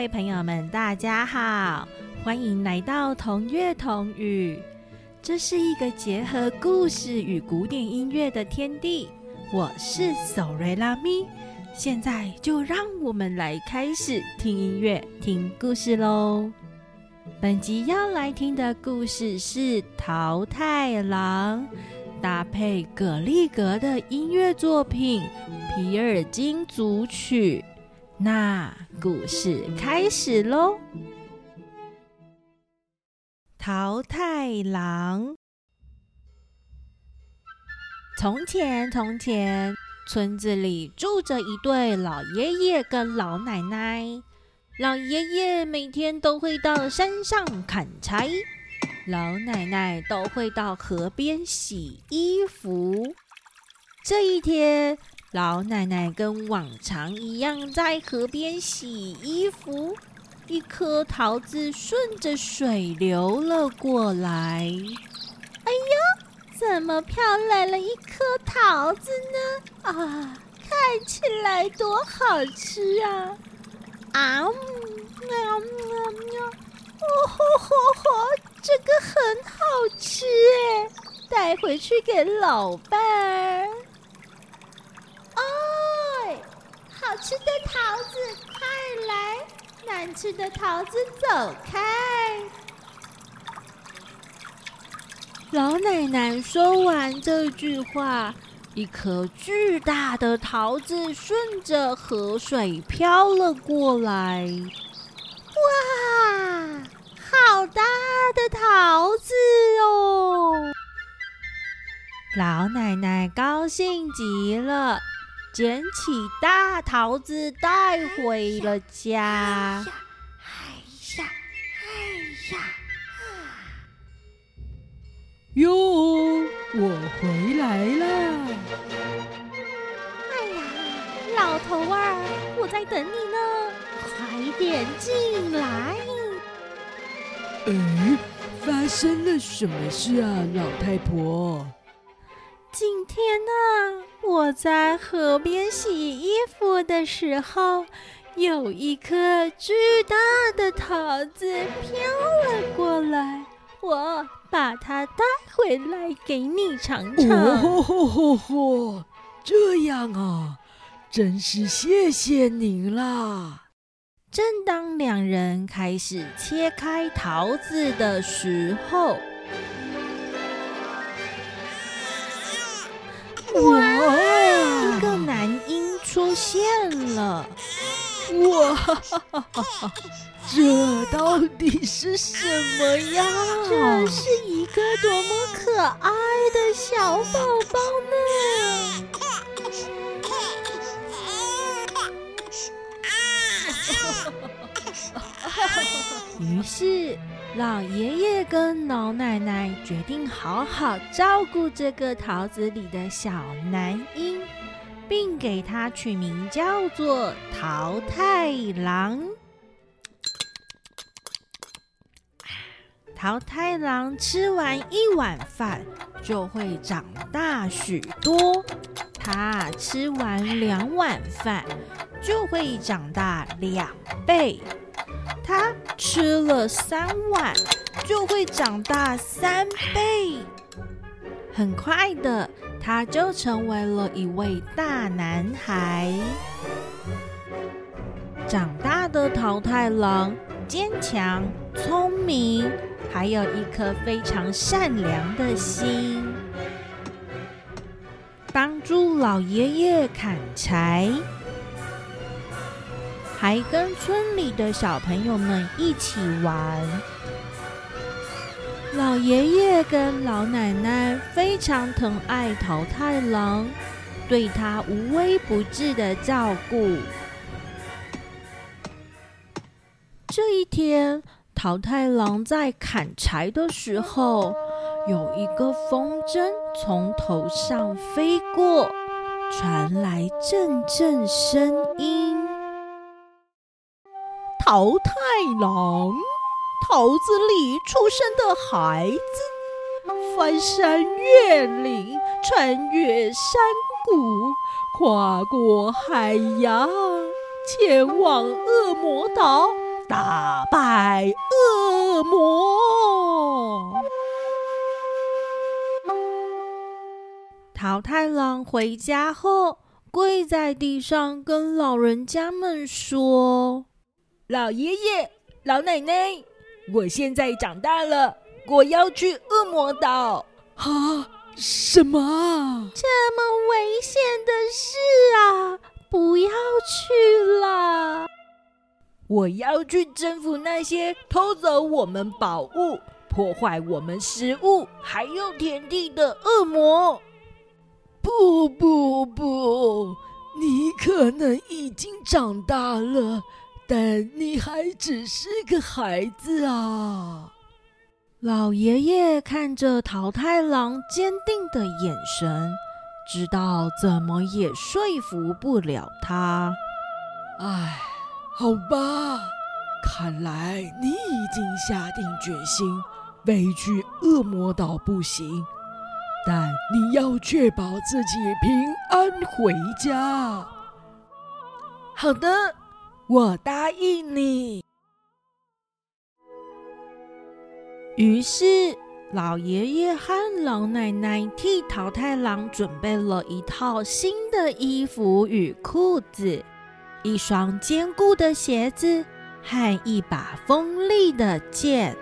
各位朋友们，大家好，欢迎来到同乐同语。这是一个结合故事与古典音乐的天地。我是索瑞拉咪，现在就让我们来开始听音乐、听故事喽。本集要来听的故事是《桃太郎》，搭配葛利格的音乐作品《皮尔金组曲》。那故事开始喽！桃太郎。从前，从前，村子里住着一对老爷爷跟老奶奶。老爷爷每天都会到山上砍柴，老奶奶都会到河边洗衣服。这一天。老奶奶跟往常一样在河边洗衣服，一颗桃子顺着水流了过来。哎呦，怎么飘来了一颗桃子呢？啊，看起来多好吃啊！啊，喵喵喵！哦吼吼吼，这个很好吃哎，带回去给老伴儿。好吃的桃子，快来！难吃的桃子，走开！老奶奶说完这句话，一颗巨大的桃子顺着河水飘了过来。哇，好大的桃子哦！老奶奶高兴极了。捡起大桃子带回了家。哎呀，哎呀，哟，我回来了！哎呀，老头儿，我在等你呢，快点进来！哎，发生了什么事啊，老太婆？今天呢？我在河边洗衣服的时候，有一颗巨大的桃子飘了过来，我把它带回来给你尝尝。哦吼吼吼！这样啊，真是谢谢您啦！正当两人开始切开桃子的时候，现了！哇，这到底是什么呀？这是一个多么可爱的小宝宝呢！于是。老爷爷跟老奶奶决定好好照顾这个桃子里的小男婴，并给他取名叫做桃太郎。桃太郎吃完一碗饭就会长大许多，他吃完两碗饭就会长大两倍。他吃了三碗，就会长大三倍。很快的，他就成为了一位大男孩。长大的桃太郎坚强、聪明，还有一颗非常善良的心，帮助老爷爷砍柴。还跟村里的小朋友们一起玩。老爷爷跟老奶奶非常疼爱桃太郎，对他无微不至的照顾。这一天，桃太郎在砍柴的时候，有一个风筝从头上飞过，传来阵阵声音。桃太郎，桃子里出生的孩子，翻山越岭，穿越山谷，跨过海洋，前往恶魔岛，打败恶魔。桃太郎回家后，跪在地上跟老人家们说：“老爷爷、老奶奶，我现在长大了，我要去恶魔岛。”啊！什么？这么危险的事啊！不要去了！我要去征服那些偷走我们宝物、破坏我们食物还有田地的恶魔。不不不，你可能已经长大了，但你还只是个孩子啊！老爷爷看着桃太郎坚定的眼神，知道怎么也说服不了他。唉，好吧，看来你已经下定决心飞去恶魔岛不行，但你要确保自己平安回家。好的，我答应你。于是，老爷爷和老奶奶替桃太郎准备了一套新的衣服与裤子，一双坚固的鞋子和一把锋利的剑。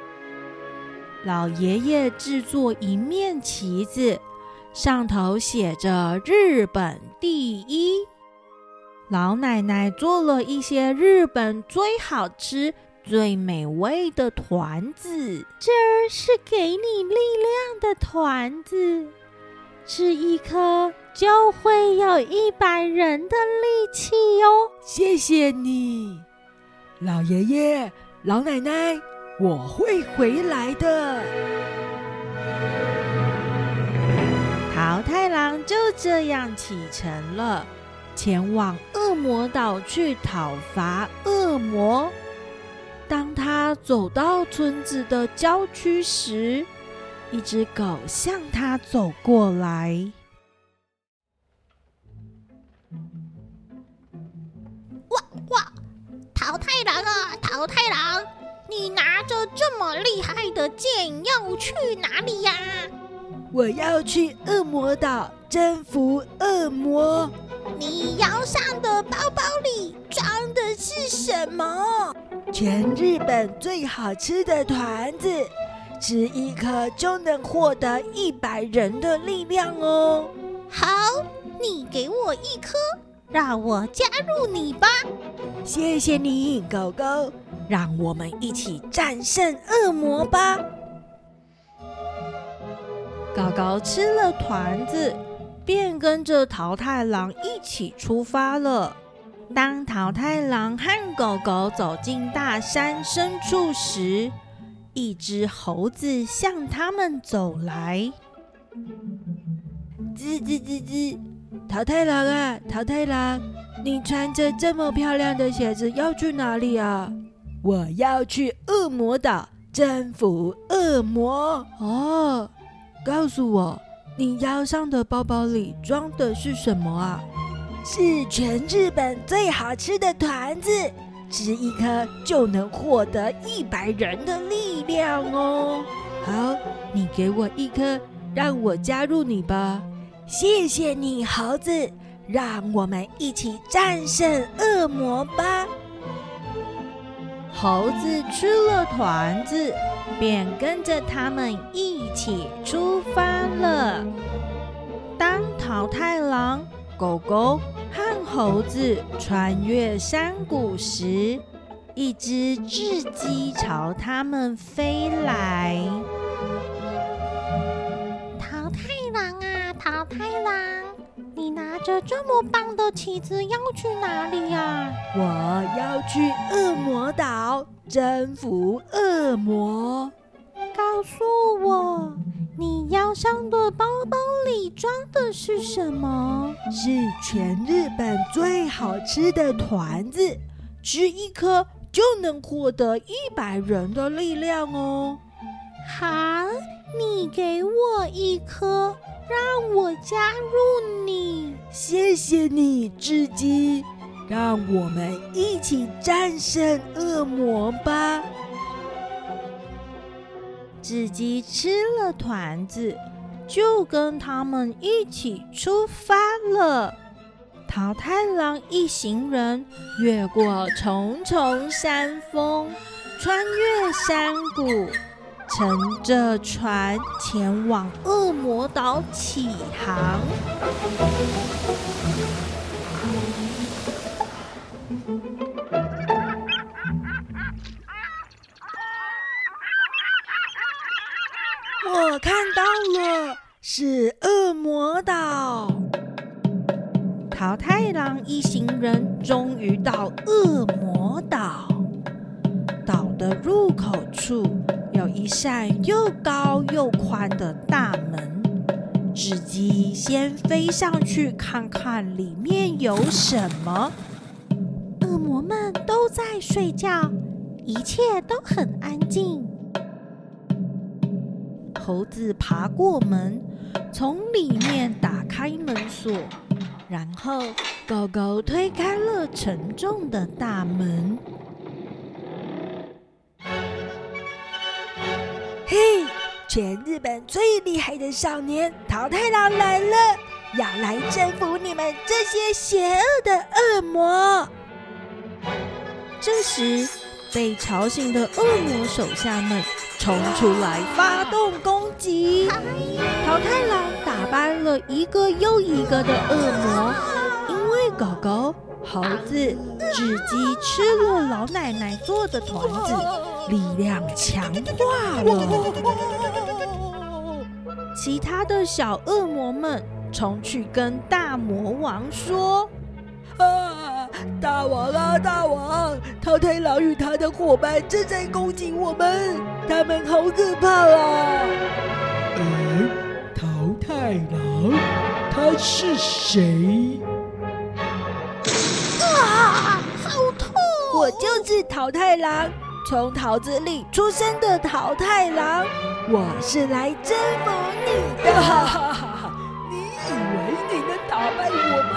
老爷爷制作一面旗子，上头写着“日本第一”。老奶奶做了一些日本最好吃。最美味的团子，这是给你力量的团子，吃一颗就会有一百人的力气哟。谢谢你，老爷爷、老奶奶，我会回来的。桃太郎就这样启程了，前往恶魔岛去讨伐恶魔。当他走到村子的郊区时，一只狗向他走过来。哇哇！桃太郎啊，桃太郎，你拿着这么厉害的剑要去哪里呀？我要去恶魔岛征服恶魔。你腰上的包包里装的是什么？全日本最好吃的团子，吃一颗就能获得一百人的力量哦。好，你给我一颗，让我加入你吧。谢谢你，狗狗，让我们一起战胜恶魔吧。狗狗吃了团子，便跟着桃太郎一起出发了。当桃太郎和狗狗走进大山深处时，一只猴子向他们走来。吱吱吱吱，桃太郎啊，桃太郎，你穿着这么漂亮的鞋子要去哪里啊？我要去恶魔岛征服恶魔。哦，告诉我，你腰上的包包里装的是什么啊？是全日本最好吃的团子，吃一颗就能获得一百人的力量哦。好，你给我一颗，让我加入你吧。谢谢你，猴子，让我们一起战胜恶魔吧。猴子吃了团子，便跟着他们一起出发了。当桃太郎。狗狗和猴子穿越山谷时，一只雉鸡朝他们飞来。桃太郎啊，桃太郎，你拿着这么棒的旗子要去哪里呀？我要去恶魔岛征服恶魔。告诉我。你腰上的包包里装的是什么？是全日本最好吃的团子，吃一颗就能获得一百人的力量哦。好，你给我一颗，让我加入你。谢谢你，雉鸡。让我们一起战胜恶魔吧！雉鸡吃了团子，就跟他们一起出发了。桃太郎一行人越过重重山峰，穿越山谷，乘着船前往恶魔岛起航。到了，是恶魔岛。桃太郎一行人终于到恶魔岛。岛的入口处有一扇又高又宽的大门。雉鸡先飞上去看看里面有什么。恶魔们都在睡觉，一切都很安静。猴子爬过门，从里面打开门锁。然后，狗狗推开了沉重的大门。嘿，全日本最厉害的少年桃太郎来了，要来征服你们这些邪恶的恶魔。这时，被吵醒的恶魔手下们冲出来发动攻击。桃太郎打败了一个又一个的恶魔，因为狗狗、猴子、雉鸡吃了老奶奶做的团子，力量强化了。其他的小恶魔们冲去跟大魔王说：“，大王啊，大王！桃太郎与他的伙伴正在攻击我们，他们好可怕啊！”太郎，他是谁？啊，好痛！我就是桃太郎，从桃子里出生的桃太郎。我是来征服你的。你以为你能打败我吗？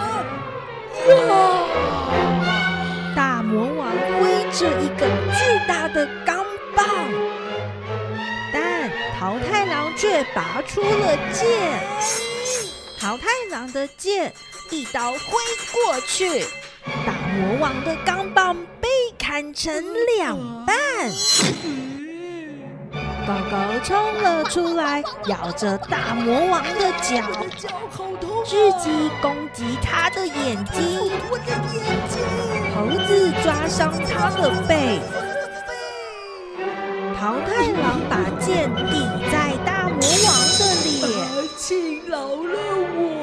大魔王挥着一个巨大的钢棒。但桃太郎却拔出了剑，桃太郎的剑一刀挥过去，大魔王的钢棒被砍成两半。狗狗冲了出来，咬着大魔王的脚，雉鸡攻击他的眼睛，猴子抓伤他的背。桃太郎把剑抵在大魔王的脸，请饶了我！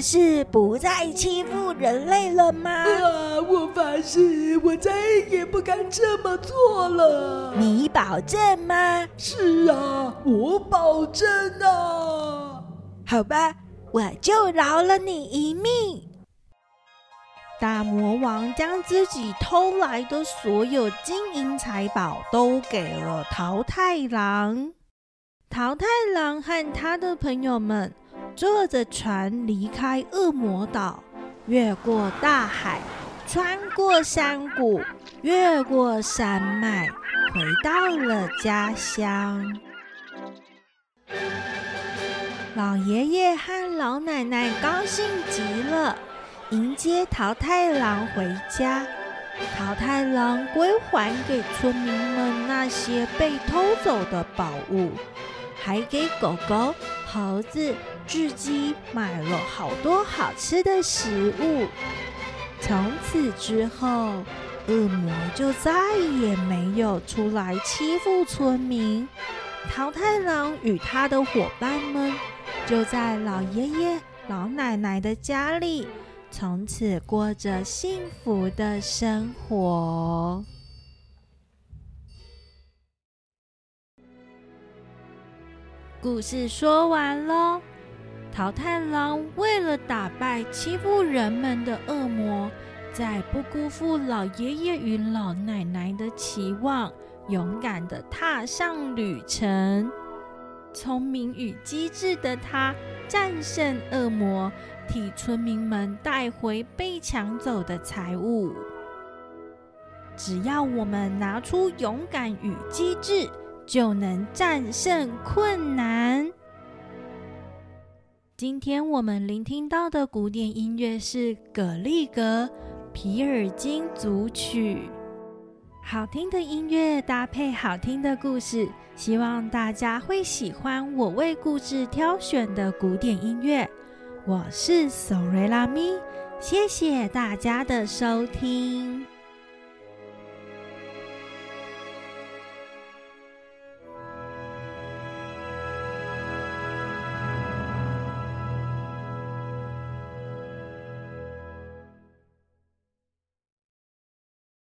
发誓不再欺负人类了吗？啊，我发誓，我再也不敢这么做了。你保证吗？是啊，我保证啊。好吧，我就饶了你一命。大魔王将自己偷来的所有金银财宝都给了桃太郎。桃太郎和他的朋友们坐着船离开恶魔岛，越过大海，穿过山谷，越过山脉，回到了家乡。老爷爷和老奶奶高兴极了。迎接桃太郎回家，桃太郎归还给村民们那些被偷走的宝物，还给狗狗、猴子、雉鸡买了好多好吃的食物。从此之后，恶魔就再也没有出来欺负村民。桃太郎与他的伙伴们就在老爷爷、老奶奶的家里。从此过着幸福的生活。故事说完喽。桃太郎为了打败欺负人们的恶魔，在不辜负老爷爷与老奶奶的期望，勇敢的踏上旅程。聪明与机智的他。战胜恶魔，替村民们带回被抢走的财物。只要我们拿出勇敢与机智，就能战胜困难。今天我们聆听到的古典音乐是葛利格《皮尔金组曲》。好听的音乐搭配好听的故事，希望大家会喜欢我为故事挑选的古典音乐。我是索瑞拉咪，谢谢大家的收听。